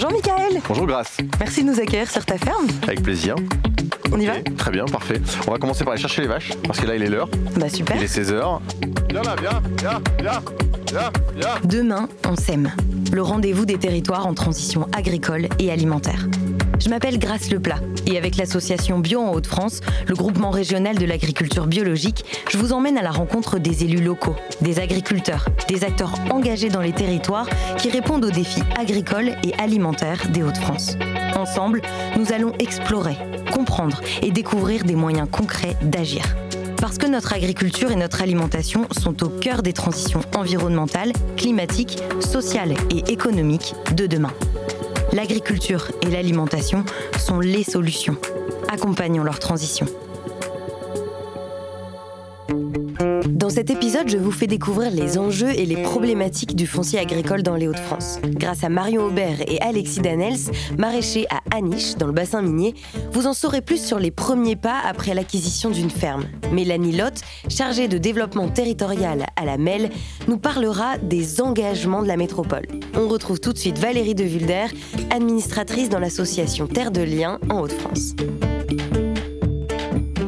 Bonjour Michael. Bonjour Grace. Merci de nous accueillir sur ta ferme. Avec plaisir. On y va Très bien, parfait. On va commencer par aller chercher les vaches, parce que là il est l'heure. Bah super. Il est 16h. Viens là, viens, viens, viens, viens, viens. Demain, on sème. Le rendez-vous des territoires en transition agricole et alimentaire. Je m'appelle Grace Leplat et avec l'association Bio en Hauts-de-France, le groupement régional de l'agriculture biologique, je vous emmène à la rencontre des élus locaux, des agriculteurs, des acteurs engagés dans les territoires qui répondent aux défis agricoles et alimentaires des Hauts-de-France. Ensemble, nous allons explorer, comprendre et découvrir des moyens concrets d'agir. Parce que notre agriculture et notre alimentation sont au cœur des transitions environnementales, climatiques, sociales et économiques de demain. L'agriculture et l'alimentation sont les solutions. Accompagnons leur transition. Dans cet épisode, je vous fais découvrir les enjeux et les problématiques du foncier agricole dans les Hauts-de-France. Grâce à Marion Aubert et Alexis Danels, maraîchers à Aniche, dans le bassin minier, vous en saurez plus sur les premiers pas après l'acquisition d'une ferme. Mélanie Lotte, chargée de développement territorial à la MEL, nous parlera des engagements de la métropole. On retrouve tout de suite Valérie de Vulder, administratrice dans l'association Terre de Liens en Hauts-de-France.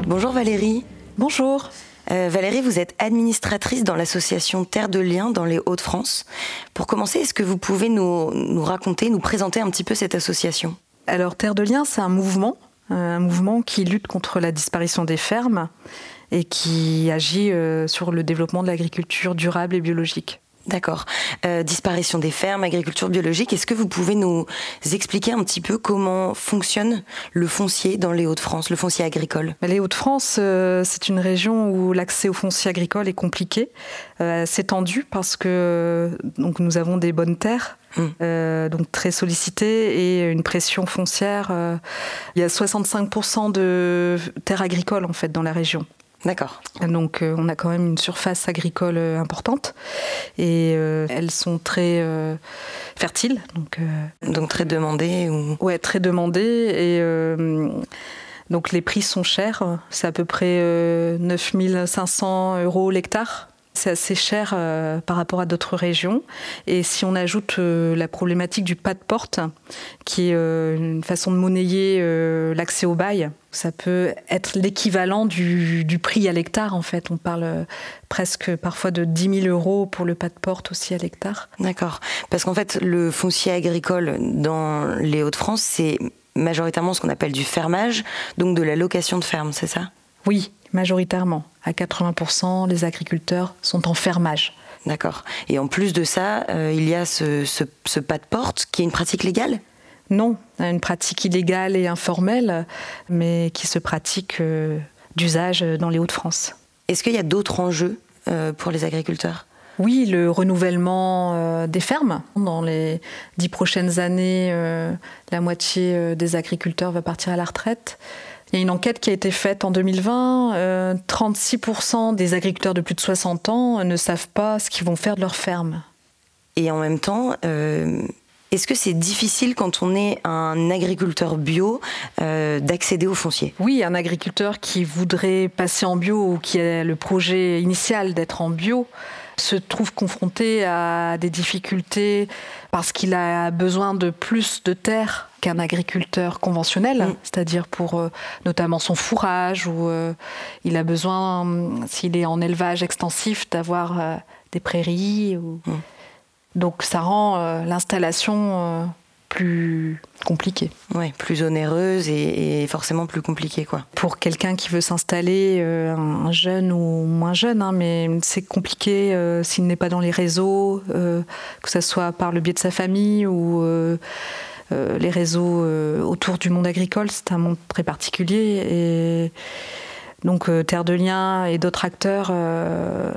Bonjour Valérie. Bonjour. Euh, Valérie, vous êtes administratrice dans l'association Terre de Liens dans les Hauts-de-France. Pour commencer, est-ce que vous pouvez nous, raconter, nous présenter un petit peu cette association? Alors Terre de Liens, c'est un mouvement, euh, un mouvement qui lutte contre la disparition des fermes et qui agit euh, sur le développement de l'agriculture durable et biologique. D'accord. Euh, disparition des fermes, agriculture biologique. Est-ce que vous pouvez nous expliquer un petit peu comment fonctionne le foncier dans les Hauts-de-France, le foncier agricole? Les Hauts-de-France, euh, c'est une région où l'accès au foncier agricole est compliqué. Euh, c'est tendu parce que donc nous avons des bonnes terres. Mmh. donc très sollicitées et une pression foncière. il y a 65% de terres agricoles en fait dans la région. D'accord. Donc euh, on a quand même une surface agricole euh, importante et euh, elles sont très euh, fertiles. Donc, donc très demandées ou... Ouais, très demandées et donc les prix sont chers. C'est à peu près 9500 euros l'hectare. C'est assez cher euh, par rapport à d'autres régions. Et si on ajoute euh, la problématique du pas de porte, qui est euh, une façon de monnayer l'accès au bail, ça peut être l'équivalent du, du, prix à l'hectare en fait. On parle presque parfois de 10 000 euros pour le pas de porte aussi à l'hectare. D'accord. Parce qu'en fait, le foncier agricole dans les Hauts-de-France, c'est majoritairement ce qu'on appelle du fermage, donc de la location de ferme, c'est ça? Oui, majoritairement. À 80%, les agriculteurs sont en fermage. D'accord. Et en plus de ça, euh, il y a ce, ce, ce, pas de porte qui est une pratique légale? Non, une pratique illégale et informelle, mais qui se pratique euh, d'usage dans les Hauts-de-France. Est-ce qu'il y a d'autres enjeux euh, pour les agriculteurs? Oui, le renouvellement des fermes. Dans les dix prochaines années, la moitié des agriculteurs va partir à la retraite. Il y a une enquête qui a été faite en 2020. Euh, 36% des agriculteurs de plus de 60 ans ne savent pas ce qu'ils vont faire de leur ferme. Et en même temps, euh, est-ce que c'est difficile quand on est un agriculteur bio euh, d'accéder au foncier? Oui, un agriculteur qui voudrait passer en bio ou qui a le projet initial d'être en bio se trouve confronté à des difficultés parce qu'il a besoin de plus de terre qu'un agriculteur conventionnel, mmh. c'est-à-dire pour euh, notamment son fourrage, ou euh, il a besoin, s'il est en élevage extensif, d'avoir euh, des prairies. Ou... Mmh. Donc ça rend l'installation plus compliquée. Oui, plus onéreuse et, et, forcément plus compliquée. Quoi. Pour quelqu'un qui veut s'installer, euh, un jeune ou moins jeune, hein, mais c'est compliqué euh, s'il n'est pas dans les réseaux, euh, que ce soit par le biais de sa famille ou les réseaux autour du monde agricole. C'est un monde très particulier. Et donc euh, Terre de Liens et d'autres acteurs euh,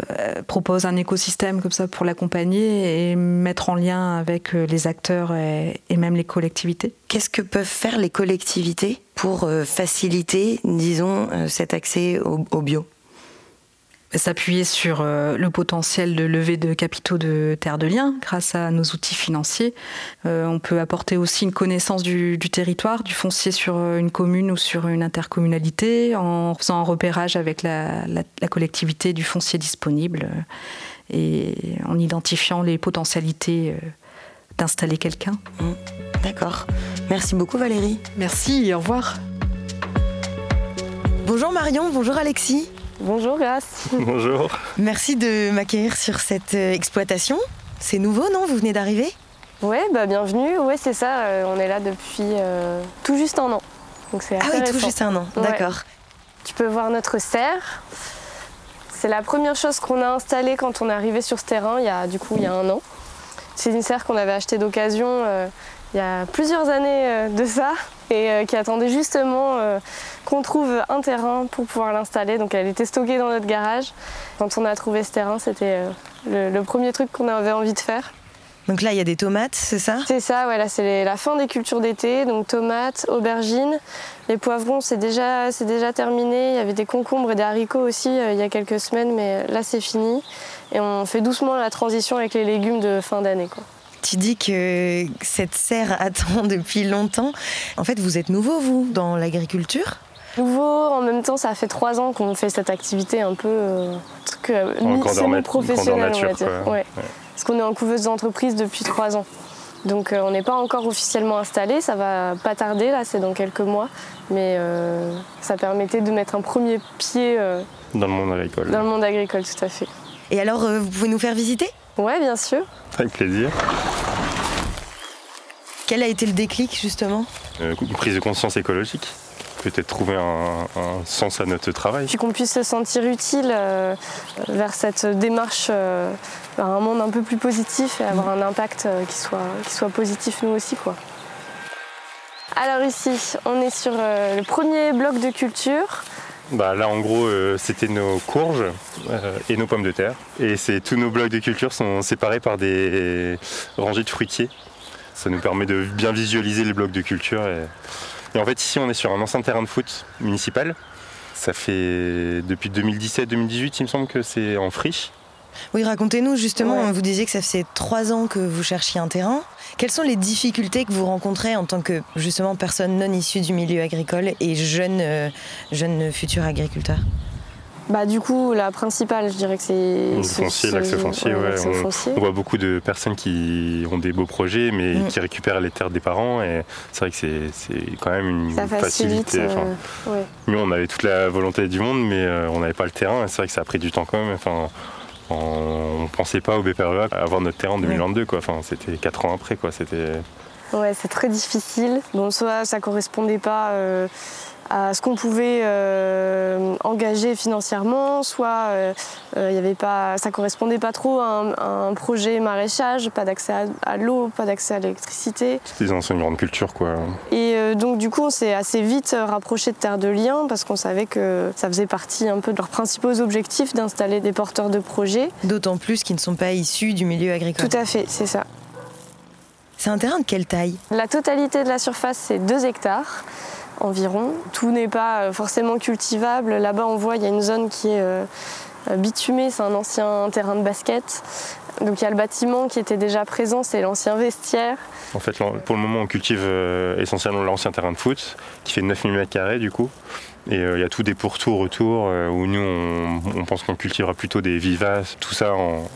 proposent un écosystème comme ça pour l'accompagner et mettre en lien avec euh, les acteurs et, même les collectivités. Qu'est-ce que peuvent faire les collectivités pour faciliter, disons, cet accès au bio? S'appuyer sur euh, le potentiel de levée de capitaux de Terre de Liens grâce à nos outils financiers. Euh, on peut apporter aussi une connaissance du, du, territoire, du foncier sur une commune ou sur une intercommunalité en faisant un repérage avec la, la, la collectivité du foncier disponible euh, et en identifiant les potentialités euh, d'installer quelqu'un. Mmh. D'accord. Merci beaucoup Valérie. Merci, au revoir. Bonjour Marion, bonjour Alexis. Bonjour Grace. Bonjour. Merci de m'accueillir sur cette euh, exploitation. C'est nouveau, non? Vous venez d'arriver? Ouais, bah bienvenue. Ouais, c'est ça. euh, on est là depuis euh, tout juste un an. Donc c'est Ah oui, tout juste un an. Ouais. D'accord. Tu peux voir notre serre. C'est la première chose qu'on a installée quand on est arrivé sur ce terrain, il y a du coup il y a un an. C'est une serre qu'on avait achetée d'occasion euh, il y a plusieurs années de ça et euh, qui attendait justement euh, qu'on trouve un terrain pour pouvoir l'installer. Donc elle était stockée dans notre garage. Quand on a trouvé ce terrain, c'était euh, le, le premier truc qu'on avait envie de faire. Donc là, il y a des tomates, c'est ça? C'est ça, ouais, là c'est la fin des cultures d'été, donc tomates, aubergines, les poivrons c'est déjà, terminé, il y avait des concombres et des haricots aussi euh, il y a quelques semaines, mais là c'est fini. Et on fait doucement la transition avec les légumes de fin d'année. Tu dis que cette serre attend depuis longtemps. En fait, vous êtes nouveau, vous, dans l'agriculture? Nouveau, en même temps ça fait trois ans qu'on fait cette activité un peu euh, truc euh, professionnel on va dire. Ouais. Parce qu'on est en couveuse d'entreprise depuis trois ans. Donc euh, on n'est pas encore officiellement installé, ça va pas tarder, là c'est dans quelques mois. Mais euh, ça permettait de mettre un premier pied euh, Dans le monde agricole. dans le monde agricole, tout à fait. Et alors, euh, vous pouvez nous faire visiter? Ouais, bien sûr. Avec plaisir. Quel a été le déclic, justement Euh, une prise de conscience écologique. Peut-être trouver un, un sens à notre travail. Puis qu'on puisse se sentir utile euh, vers cette démarche euh, vers un monde un peu plus positif et avoir un impact euh, qui, soit, qui soit positif nous aussi. Quoi. Alors ici, on est sur euh, le premier bloc de culture. Bah, là, en gros, euh, c'était nos courges euh, et nos pommes de terre. Et tous nos blocs de culture sont séparés par des rangées de fruitiers. Ça nous permet de bien visualiser les blocs de culture. Et en fait, ici, on est sur un ancien terrain de foot municipal. Ça fait depuis 2017-2018, il me semble que c'est en friche. Oui, racontez-nous, justement, Ouais. vous disiez que ça faisait trois ans que vous cherchiez un terrain. Quelles sont les difficultés que vous rencontrez en tant que, justement, personne non issue du milieu agricole et jeune, euh, jeune futur agriculteur? Bah, du coup, la principale, je dirais que c'est. Le ce- foncier, ce- l'accès foncier, ouais, l'accès on- foncier. On voit beaucoup de personnes qui ont des beaux projets, mais Mm. qui récupèrent les terres des parents. Et c'est vrai que c'est c'est quand même une Ça facilite. facilité. Enfin, euh, ouais. Nous, on avait toute la volonté du monde, mais euh, on n'avait pas le terrain. et C'est vrai que ça a pris du temps quand même. Enfin, on ne pensait pas au BPREA avoir notre terrain en 2022. Quoi. Enfin, c'était 4 ans après. Quoi. C'était... Ouais, c'est très difficile. Bon, soit ça correspondait pas euh, à ce qu'on pouvait euh, engager financièrement, soit euh, euh, il y avait pas, ça correspondait pas trop à un, à un projet maraîchage, pas d'accès à, à l'eau, pas d'accès à l'électricité. C'était des anciennes grandes cultures. Quoi. Et euh, donc du coup, on s'est assez vite rapproché de Terre de Liens parce qu'on savait que ça faisait partie un peu de leurs principaux objectifs d'installer des porteurs de projets. D'autant plus qu'ils ne sont pas issus du milieu agricole. Tout à fait, c'est ça. C'est un terrain de quelle taille? La totalité de la surface, c'est 2 hectares Tout n'est pas euh, forcément cultivable. Là-bas, on voit, il y a une zone qui est euh, euh, bitumée, c'est un ancien terrain de basket. Donc il y a le bâtiment qui était déjà présent, c'est l'ancien vestiaire. En fait, pour le moment, on cultive essentiellement l'ancien terrain de foot, qui fait 9000 m du coup. Et il y a tout des pourtours autour, où nous, on, on pense qu'on cultivera plutôt des vivaces. Tout ça, en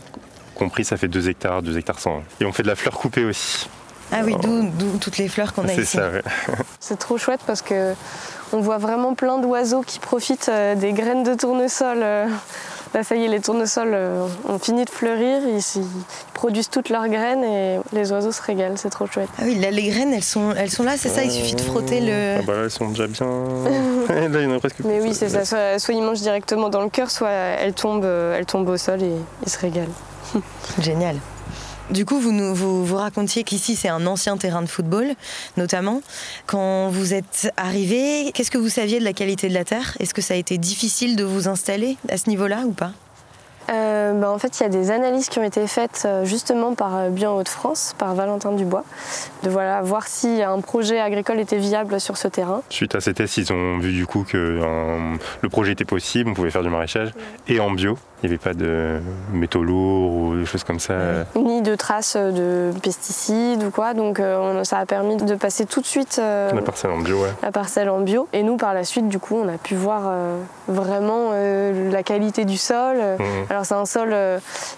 compris, ça fait 2 hectares, 2 hectares 100. Et on fait de la fleur coupée aussi. Ah oui, d'où d'où toutes les fleurs qu'on a C'est ici. ça, ouais. C'est trop chouette parce que on voit vraiment plein d'oiseaux qui profitent euh, des graines de tournesol. euh. Là, ça y est, les tournesols euh, ont fini de fleurir, ils, ils produisent toutes leurs graines et les oiseaux se régalent, c'est trop chouette. Ah oui, là, les graines, elles sont, elles sont là, c'est ça Il suffit de frotter le... Ah bah là, ils sont déjà bien. là, il y en a presque Mais oui, c'est ça. Soit, soit ils mangent directement dans le cœur, soit elles tombent, elles tombent au sol et ils se régalent. Génial. Du coup, vous, nous, vous, vous racontiez qu'ici, c'est un ancien terrain de football, notamment. Quand vous êtes arrivé, qu'est-ce que vous saviez de la qualité de la terre? Est-ce que ça a été difficile de vous installer à ce niveau-là ou pas? Euh, bah, en fait, il y a des analyses qui ont été faites euh, justement par euh, Bien Hauts-de-France, par Valentin Dubois, de voilà, voir si un projet agricole était viable sur ce terrain. Suite à ces tests, ils ont vu du coup que le projet était possible, on pouvait faire du maraîchage et en bio. Il n'y avait pas de métaux lourds ou des choses comme ça. Ni de traces de pesticides ou quoi, donc euh, ça a permis de passer tout de suite euh, La parcelle en bio, ouais. la parcelle en bio. Et nous, par la suite, du coup, on a pu voir euh, vraiment la qualité du sol. Mhm. Alors c'est un sol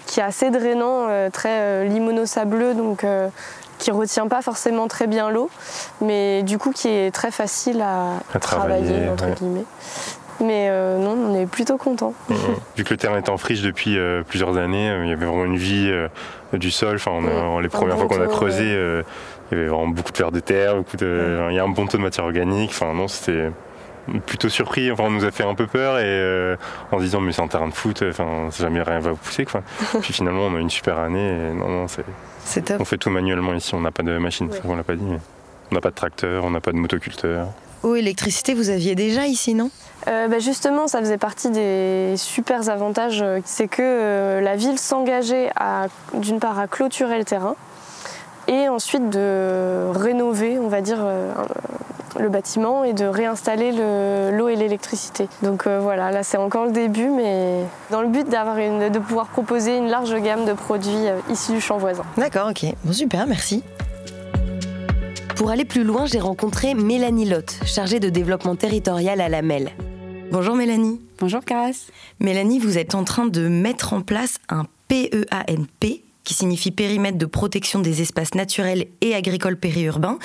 qui est assez drainant, très limono-sableux, donc qui retient pas forcément très bien l'eau, mais du coup qui est très facile à, travailler, entre guillemets. Mais euh, non, on est plutôt content. Mmh, mmh. Vu que le terrain est en friche depuis euh, plusieurs années, euh, il y avait vraiment une vie du sol. Enfin, les premières fois qu'on a creusé, il y avait vraiment beaucoup de vers de terre, beaucoup de, il y a un bon taux de matière organique. Enfin, non, c'était plutôt surpris. Enfin, on nous a fait un peu peur et en se disant mais c'est un terrain de foot, enfin, jamais rien va vous pousser quoi. Puis finalement, on a une super année. Et non, non, c'est. top. On fait tout manuellement ici. On n'a pas de machine. on l'a pas dit. On n'a pas de tracteur, on n'a pas de motoculteur. Eau, électricité, vous aviez déjà ici, non? Euh, bah, justement, ça faisait partie des super avantages. Euh, c'est que euh, la ville s'engageait d'une part à clôturer le terrain et ensuite de rénover, on va dire, le bâtiment et de réinstaller l'eau et l'électricité. Donc voilà, là c'est encore le début, mais dans le but d'avoir de pouvoir proposer une large gamme de produits issus du champ voisin. D'accord, ok. Bon, super, merci. Pour aller plus loin, j'ai rencontré Mélanie Lotte, chargée de développement territorial à la MEL. Bonjour Mélanie. Bonjour Caras. Mélanie, vous êtes en train de mettre en place un PEANP, qui signifie périmètre de protection des espaces naturels et agricoles périurbains.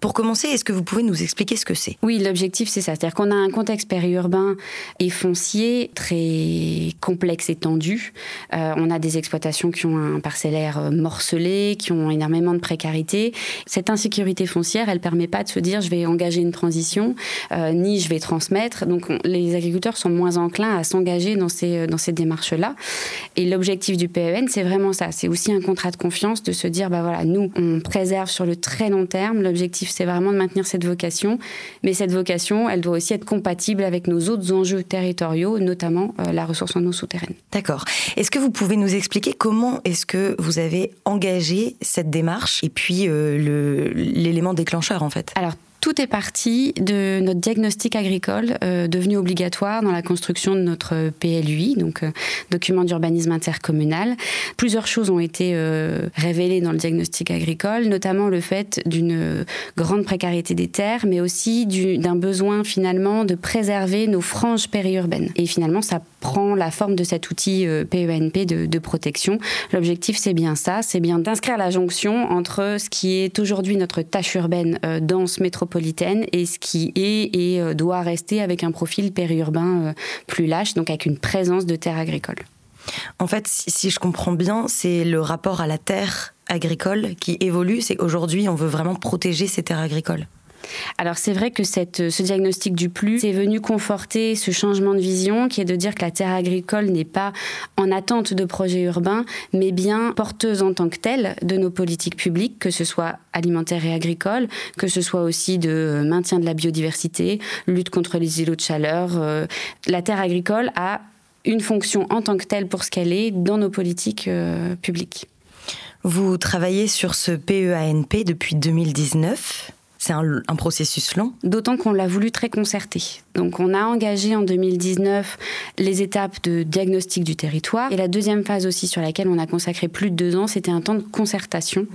Pour commencer, est-ce que vous pouvez nous expliquer ce que c'est? Oui, l'objectif c'est ça, c'est-à-dire qu'on a un contexte périurbain et foncier très complexe et tendu. Euh, on a des exploitations qui ont un parcellaire morcelé, qui ont énormément de précarité. Cette insécurité foncière, elle permet pas de se dire je vais engager une transition, euh, ni je vais transmettre. Donc les agriculteurs sont moins enclins à s'engager dans ces, dans ces démarches-là. Et l'objectif du PEN, c'est vraiment ça, un contrat de confiance de se dire, bah voilà, nous, on préserve sur le très long terme. L'objectif, c'est vraiment de maintenir cette vocation. Mais cette vocation, elle doit aussi être compatible avec nos autres enjeux territoriaux, notamment euh, la ressource en eau souterraine. D'accord. Est-ce que vous pouvez nous expliquer comment est-ce que vous avez engagé cette démarche et puis euh, l'élément déclencheur, en fait? Alors, tout est parti de notre diagnostic agricole euh, devenu obligatoire dans la construction de notre PLUI, donc euh, document d'urbanisme intercommunal. Plusieurs choses ont été euh, révélées dans le diagnostic agricole, notamment le fait d'une grande précarité des terres, mais aussi d'un besoin finalement de préserver nos franges périurbaines. Et finalement, ça prend la forme de cet outil PENP de, de protection. L'objectif, c'est bien ça, c'est bien d'inscrire la jonction entre ce qui est aujourd'hui notre tâche urbaine dense métropolitaine et ce qui est et euh, doit rester avec un profil périurbain euh, plus lâche, donc avec une présence de terres agricoles. En fait, si je comprends bien, c'est le rapport à la terre agricole qui évolue. C'est qu'aujourd'hui, on veut vraiment protéger ces terres agricoles. Alors c'est vrai que ce diagnostic du plus est venu conforter ce changement de vision qui est de dire que la terre agricole n'est pas en attente de projets urbains, mais bien porteuse en tant que telle de nos politiques publiques, que ce soit alimentaires et agricoles, que ce soit aussi de maintien de la biodiversité, lutte contre les îlots de chaleur. Euh, la terre agricole a une fonction en tant que telle pour ce qu'elle est dans nos politiques euh, publiques. Vous travaillez sur ce PEANP depuis 2019 c'est un, processus long. D'autant qu'on l'a voulu très concerté. Donc on a engagé en 2019 les étapes de diagnostic du territoire. Et la deuxième phase aussi sur laquelle on a consacré plus de deux ans, c'était un temps de concertation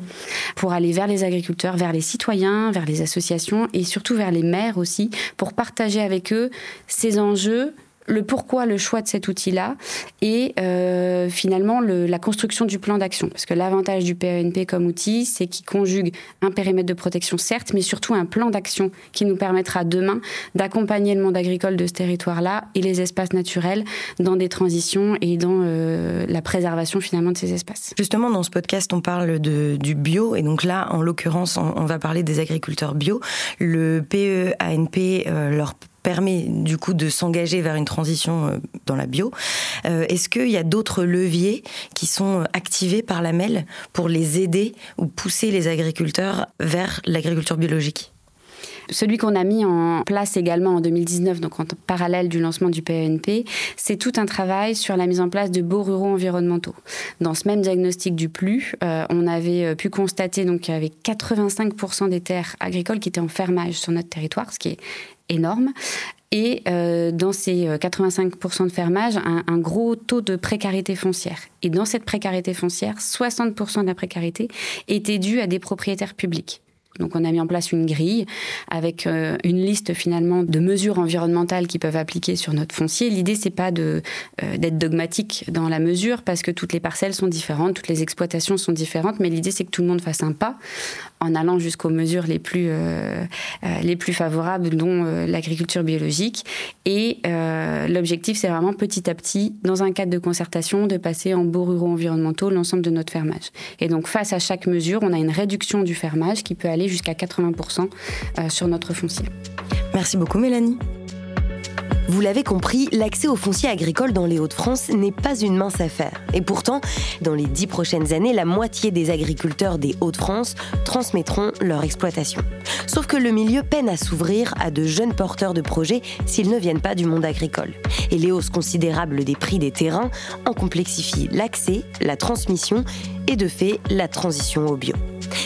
pour aller vers les agriculteurs, vers les citoyens, vers les associations et surtout vers les maires aussi, pour partager avec eux ces enjeux le pourquoi, le choix de cet outil-là et euh, finalement la construction du plan d'action. Parce que l'avantage du PENP comme outil, c'est qu'il conjugue un périmètre de protection, certes, mais surtout un plan d'action qui nous permettra demain d'accompagner le monde agricole de ce territoire-là et les espaces naturels dans des transitions et dans euh, la préservation finalement de ces espaces. Justement, dans ce podcast, on parle de, du bio et donc là, en l'occurrence, on, va parler des agriculteurs bio. Le PEANP euh, leur permet du coup de s'engager vers une transition euh, dans la bio. Euh, est-ce qu'il y a d'autres leviers qui sont activés par la MEL pour les aider ou pousser les agriculteurs vers l'agriculture biologique? Celui qu'on a mis en place également en 2019, donc en parallèle du lancement du PENP, c'est tout un travail sur la mise en place de beaux ruraux environnementaux. Dans ce même diagnostic du plus, euh, on avait pu constater donc qu'il y avait 85% des terres agricoles qui étaient en fermage sur notre territoire, ce qui est énorme. Et euh, dans ces 85% euh, de fermage, un, gros taux de précarité foncière. Et dans cette précarité foncière, 60% de la précarité était due à des propriétaires publics. Donc on a mis en place une grille avec euh, une liste finalement de mesures environnementales qui peuvent appliquer sur notre foncier. L'idée c'est pas euh, d'être dogmatique dans la mesure parce que toutes les parcelles sont différentes, toutes les exploitations sont différentes, mais l'idée c'est que tout le monde fasse un pas en allant jusqu'aux mesures les plus euh, les plus favorables, dont l'agriculture biologique. Et l'objectif c'est vraiment petit à petit, dans un cadre de concertation, de passer en beaux ruraux environnementaux l'ensemble de notre fermage. Et donc face à chaque mesure, on a une réduction du fermage qui peut aller jusqu'à 80% euh, sur notre foncier. Merci beaucoup Mélanie. Vous l'avez compris, l'accès au foncier agricole dans les Hauts-de-France n'est pas une mince affaire. Et pourtant, dans les dix prochaines années, la moitié des agriculteurs des Hauts-de-France transmettront leur exploitation. Sauf que le milieu peine à s'ouvrir à de jeunes porteurs de projets s'ils ne viennent pas du monde agricole. Et les hausses considérables des prix des terrains en complexifient l'accès, la transmission et de fait la transition au bio.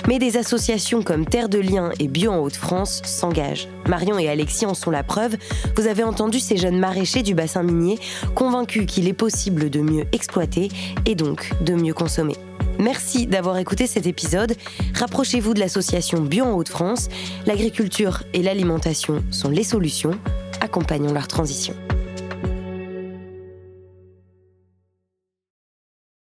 Mais des associations comme Terre de Liens et Bio en Haute-France s'engagent. Marion et Alexis en sont la preuve. Vous avez entendu ces jeunes maraîchers du bassin minier convaincus qu'il est possible de mieux exploiter et donc de mieux consommer. Merci d'avoir écouté cet épisode. Rapprochez-vous de l'association Bio en Haute-France. L'agriculture et l'alimentation sont les solutions. Accompagnons leur transition.